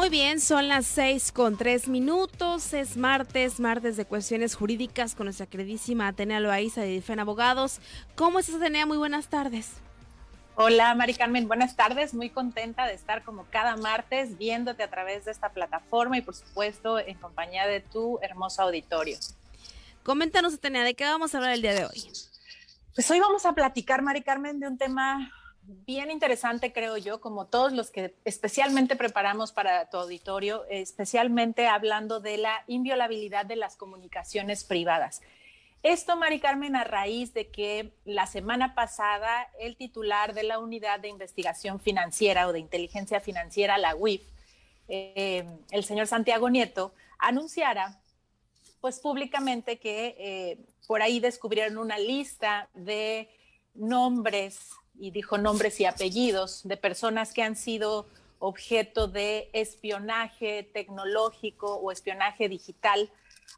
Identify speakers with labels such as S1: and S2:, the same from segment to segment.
S1: Muy bien, son las seis con tres minutos. Es martes, martes de cuestiones jurídicas con nuestra queridísima Atenea Loaiza de Difen Abogados. ¿Cómo estás, Atenea? Muy buenas tardes.
S2: Hola, Mari Carmen, buenas tardes. Muy contenta de estar como cada martes viéndote a través de esta plataforma y, por supuesto, en compañía de tu hermoso auditorio.
S1: Coméntanos, Atenea, ¿de qué vamos a hablar el día de hoy?
S2: Pues hoy vamos a platicar, Mari Carmen, de un tema bien interesante, creo yo, como todos los que especialmente preparamos para tu auditorio, especialmente hablando de la inviolabilidad de las comunicaciones privadas. Esto, Mari Carmen, a raíz de que la semana pasada el titular de la Unidad de Investigación Financiera o de Inteligencia Financiera, la UIF, eh, el señor Santiago Nieto, anunciara pues públicamente que eh, por ahí descubrieron una lista de nombres y dijo nombres y apellidos de personas que han sido objeto de espionaje tecnológico o espionaje digital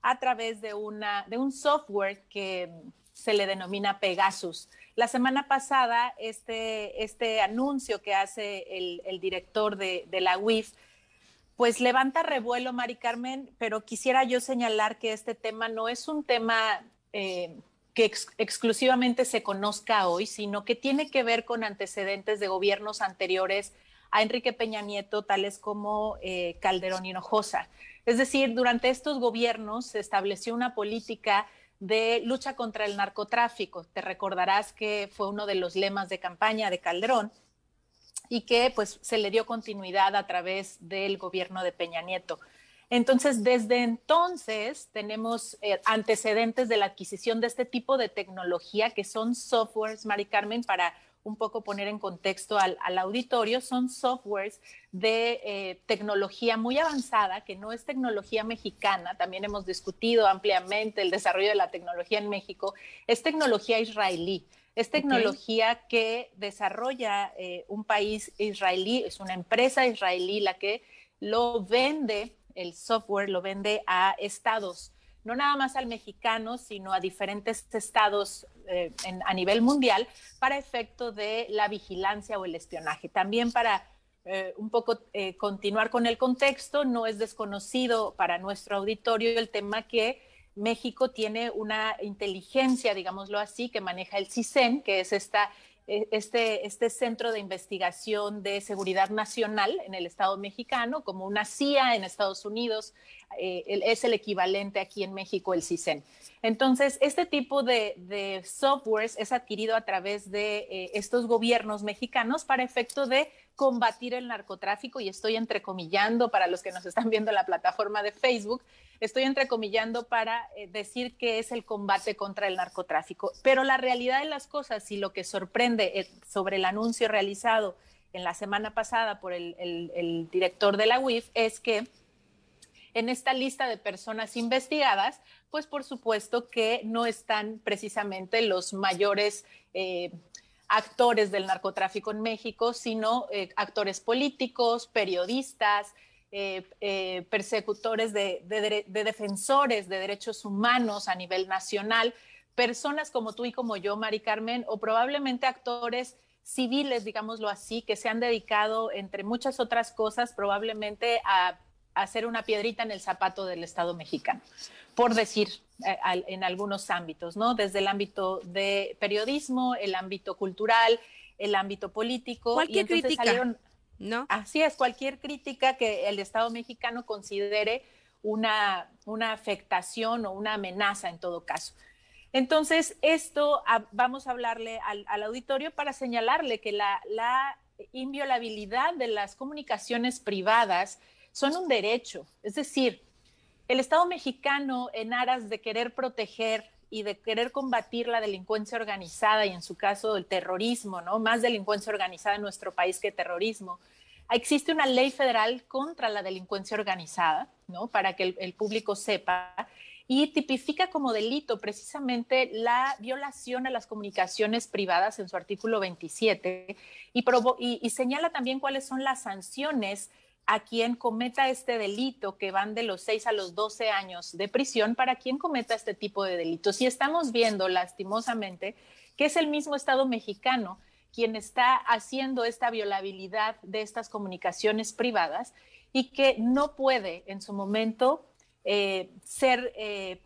S2: a través de, una, de un software que se le denomina Pegasus. La semana pasada, este, este anuncio que hace el, director de, la UIF, pues levanta revuelo, Mari Carmen, pero quisiera yo señalar que este tema no es un tema eh, que exclusivamente se conozca hoy, sino que tiene que ver con antecedentes de gobiernos anteriores a Enrique Peña Nieto, tales como eh, Calderón Hinojosa. Es decir, durante estos gobiernos se estableció una política de lucha contra el narcotráfico. Te recordarás que fue uno de los lemas de campaña de Calderón y que pues se le dio continuidad a través del gobierno de Peña Nieto. Entonces, desde entonces tenemos eh, antecedentes de la adquisición de este tipo de tecnología que son softwares, Mari Carmen, para un poco poner en contexto al, auditorio, son softwares de eh, tecnología muy avanzada, que no es tecnología mexicana, también hemos discutido ampliamente el desarrollo de la tecnología en México, es tecnología israelí. Es tecnología que desarrolla eh, un país israelí, es una empresa israelí la que lo vende el software lo vende a estados, no nada más al mexicano, sino a diferentes estados eh, a nivel mundial para efecto de la vigilancia o el espionaje. También para eh, un poco eh, continuar con el contexto, no es desconocido para nuestro auditorio el tema que México tiene una inteligencia, digámoslo así, que maneja el CISEN, que es esta este, este centro de investigación de seguridad nacional en el Estado mexicano, como una CIA en Estados Unidos, eh, es el equivalente aquí en México, el CISEN. Entonces, este tipo de, softwares es adquirido a través de eh, estos gobiernos mexicanos para efecto de combatir el narcotráfico, y estoy entrecomillando para los que nos están viendo en la plataforma de Facebook, estoy entrecomillando para eh, decir que es el combate contra el narcotráfico. Pero la realidad de las cosas y lo que sorprende sobre el anuncio realizado en la semana pasada por el, director de la UIF es que en esta lista de personas investigadas, pues por supuesto que no están precisamente los mayores eh, actores del narcotráfico en México, sino actores políticos, periodistas, eh, eh, persecutores de, defensores de derechos humanos a nivel nacional, personas como tú y como yo, Mari Carmen, o probablemente actores civiles, digámoslo así, que se han dedicado, entre muchas otras cosas, probablemente a, hacer una piedrita en el zapato del Estado mexicano, por decir eh, en algunos ámbitos, ¿no? Desde el ámbito de periodismo, el ámbito cultural, el ámbito político.
S1: Cualquier crítica.
S2: ¿no? Así es, cualquier crítica que el Estado mexicano considere una, una afectación o una amenaza en todo caso. Entonces, esto vamos a hablarle al, auditorio para señalarle que la, la, inviolabilidad de las comunicaciones privadas son un derecho. Es decir, el Estado mexicano, en aras de querer proteger y de querer combatir la delincuencia organizada y en su caso el terrorismo, ¿no? Más delincuencia organizada en nuestro país que terrorismo, Existe una ley federal contra la delincuencia organizada, ¿no? Para que el, público sepa y tipifica como delito precisamente la violación a las comunicaciones privadas en su artículo 27 y, y, señala también cuáles son las sanciones a quien cometa este delito, que van de los 6 a los 12 años de prisión para quien cometa este tipo de delitos. Y estamos viendo lastimosamente que es el mismo Estado mexicano quien está haciendo esta violabilidad de estas comunicaciones privadas y que no puede en su momento eh, ser eh,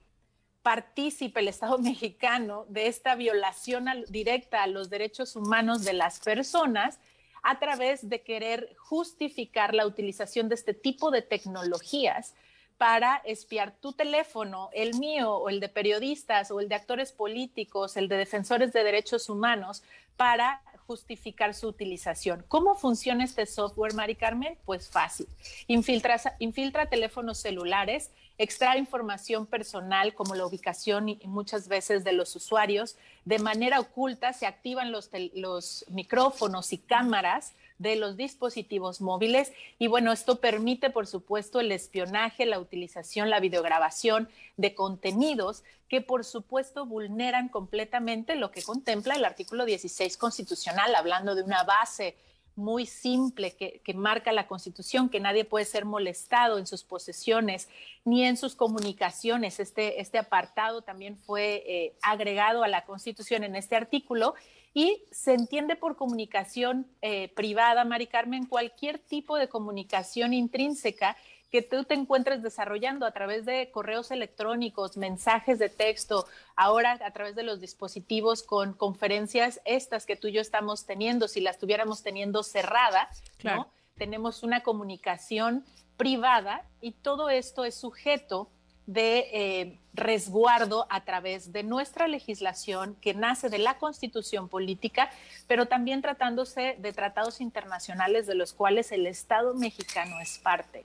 S2: partícipe el Estado mexicano de esta violación directa a los derechos humanos de las personas a través de querer justificar la utilización de este tipo de tecnologías para espiar tu teléfono, el mío o el de periodistas o el de actores políticos, el de defensores de derechos humanos, para justificar su utilización. ¿Cómo funciona este software, Mari Carmen? Pues fácil. Infiltra, infiltra teléfonos celulares, extrae información personal como la ubicación y muchas veces de los usuarios. De manera oculta se activan los, los micrófonos y cámaras de los dispositivos móviles. Y bueno, esto permite, por supuesto, el espionaje, la utilización, la videograbación de contenidos que, por supuesto, vulneran completamente lo que contempla el artículo 16 constitucional, hablando de una base muy simple que, marca la Constitución, que nadie puede ser molestado en sus posesiones ni en sus comunicaciones. Este, este apartado también fue eh, agregado a la Constitución en este artículo y se entiende por comunicación eh, privada, Mari Carmen, cualquier tipo de comunicación intrínseca que tú te encuentres desarrollando a través de correos electrónicos, mensajes de texto, ahora a través de los dispositivos con conferencias estas que tú y yo estamos teniendo, si las estuviéramos teniendo cerrada, ¿no? Tenemos una comunicación privada y todo esto es sujeto de eh, resguardo a través de nuestra legislación que nace de la constitución política, pero también tratándose de tratados internacionales de los cuales el Estado mexicano es parte.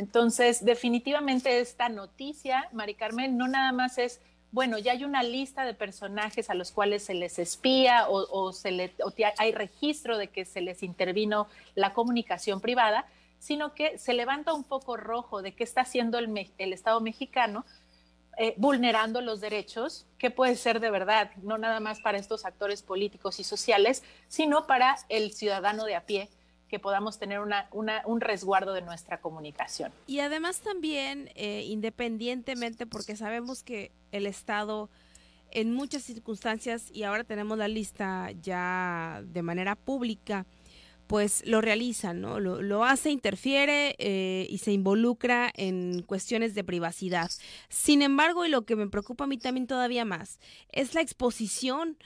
S2: Entonces, definitivamente esta noticia, Mari Carmen, no nada más es, bueno, ya hay una lista de personajes a los cuales se les espía o, se le, o hay registro de que se les intervino la comunicación privada, sino que se levanta un poco rojo de qué está haciendo el, Estado mexicano eh, vulnerando los derechos, que puede ser de verdad, no nada más para estos actores políticos y sociales, sino para el ciudadano de a pie, que podamos tener un resguardo de nuestra comunicación.
S1: Y además también, eh, independientemente, porque sabemos que el Estado en muchas circunstancias, y ahora tenemos la lista ya de manera pública, pues lo realiza, ¿no? Lo, hace, interfiere eh, y se involucra en cuestiones de privacidad. Sin embargo, y lo que me preocupa a mí también todavía más, es la exposición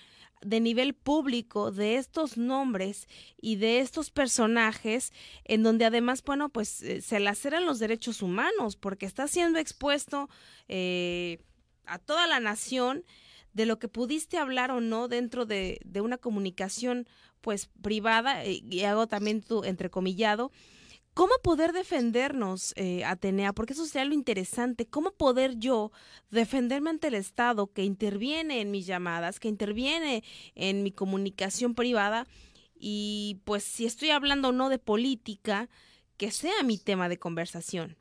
S1: de nivel público de estos nombres y de estos personajes en donde además, bueno, pues eh, se laceran los derechos humanos porque está siendo expuesto eh, a toda la nación de lo que pudiste hablar o no dentro de, de una comunicación pues privada, eh, y hago también tu entrecomillado, ¿Cómo poder defendernos, eh, Atenea? Porque eso sería lo interesante. ¿Cómo poder yo defenderme ante el Estado que interviene en mis llamadas, que interviene en mi comunicación privada? Y pues si estoy hablando o no de política, que sea mi tema de conversación.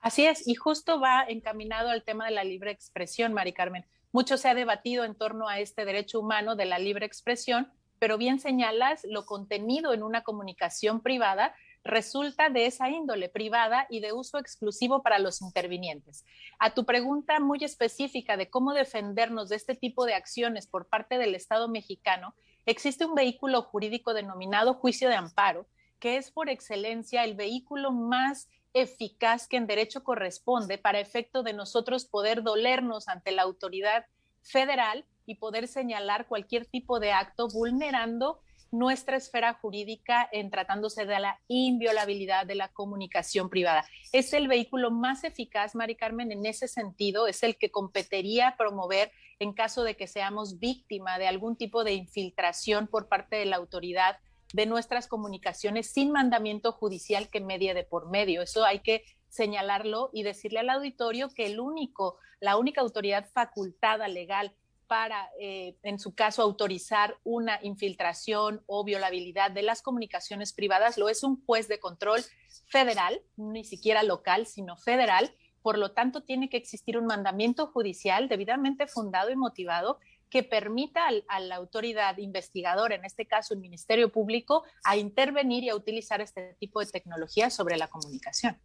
S2: Así es, y justo va encaminado al tema de la libre expresión, Mari Carmen. Mucho se ha debatido en torno a este derecho humano de la libre expresión, pero bien señalas, lo contenido en una comunicación privada resulta de esa índole privada y de uso exclusivo para los intervinientes. A tu pregunta muy específica de cómo defendernos de este tipo de acciones por parte del Estado mexicano, existe un vehículo jurídico denominado juicio de amparo, que es por excelencia el vehículo más eficaz que en derecho corresponde para efecto de nosotros poder dolernos ante la autoridad federal y poder señalar cualquier tipo de acto vulnerando nuestra esfera jurídica en tratándose de la inviolabilidad de la comunicación privada. Es el vehículo más eficaz, Mari Carmen, en ese sentido, es el que competiría promover en caso de que seamos víctima de algún tipo de infiltración por parte de la autoridad de nuestras comunicaciones sin mandamiento judicial que medie de por medio. Eso hay que señalarlo y decirle al auditorio que el único, la única autoridad facultada legal para, eh, en su caso, autorizar una infiltración o violabilidad de las comunicaciones privadas, lo es un juez de control federal, ni siquiera local, sino federal. Por lo tanto, tiene que existir un mandamiento judicial debidamente fundado y motivado que permita a la autoridad investigadora, en este caso el Ministerio Público, a intervenir y a utilizar este tipo de tecnología sobre la comunicación.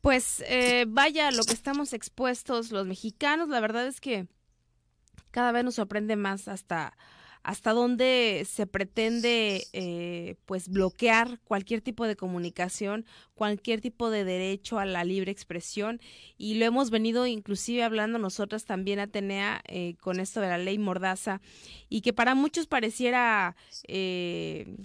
S1: Pues eh, vaya, lo que estamos expuestos los mexicanos, la verdad es que cada vez nos sorprende más hasta hasta dónde se pretende eh, pues bloquear cualquier tipo de comunicación, cualquier tipo de derecho a la libre expresión. Y lo hemos venido inclusive hablando nosotras también Atenea eh, con esto de la ley Mordaza y que para muchos pareciera eh,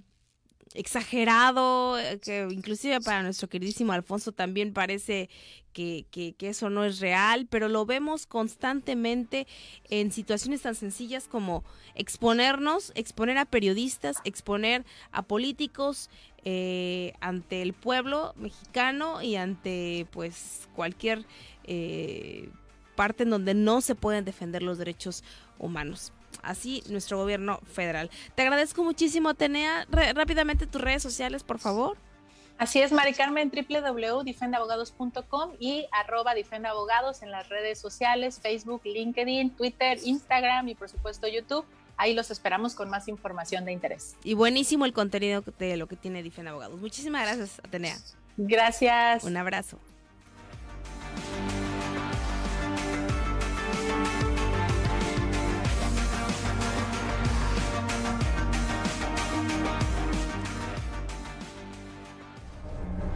S1: exagerado, eh, que inclusive para nuestro queridísimo Alfonso también parece que, que, eso no es real, pero lo vemos constantemente en situaciones tan sencillas como exponernos, exponer a periodistas, exponer a políticos eh, ante el pueblo mexicano y ante pues cualquier eh, parte en donde no se pueden defender los derechos humanos así nuestro gobierno federal. Te agradezco muchísimo, Atenea. rápidamente tus redes sociales, por favor.
S2: Así es, Mari Carmen, www.difendabogados.com y arroba difendabogados en las redes sociales, Facebook, LinkedIn, Twitter, Instagram y por supuesto YouTube. Ahí los esperamos con más información de interés.
S1: Y buenísimo el contenido de lo que tiene Difenda Abogados. Muchísimas gracias, Atenea.
S2: Gracias.
S1: Un abrazo.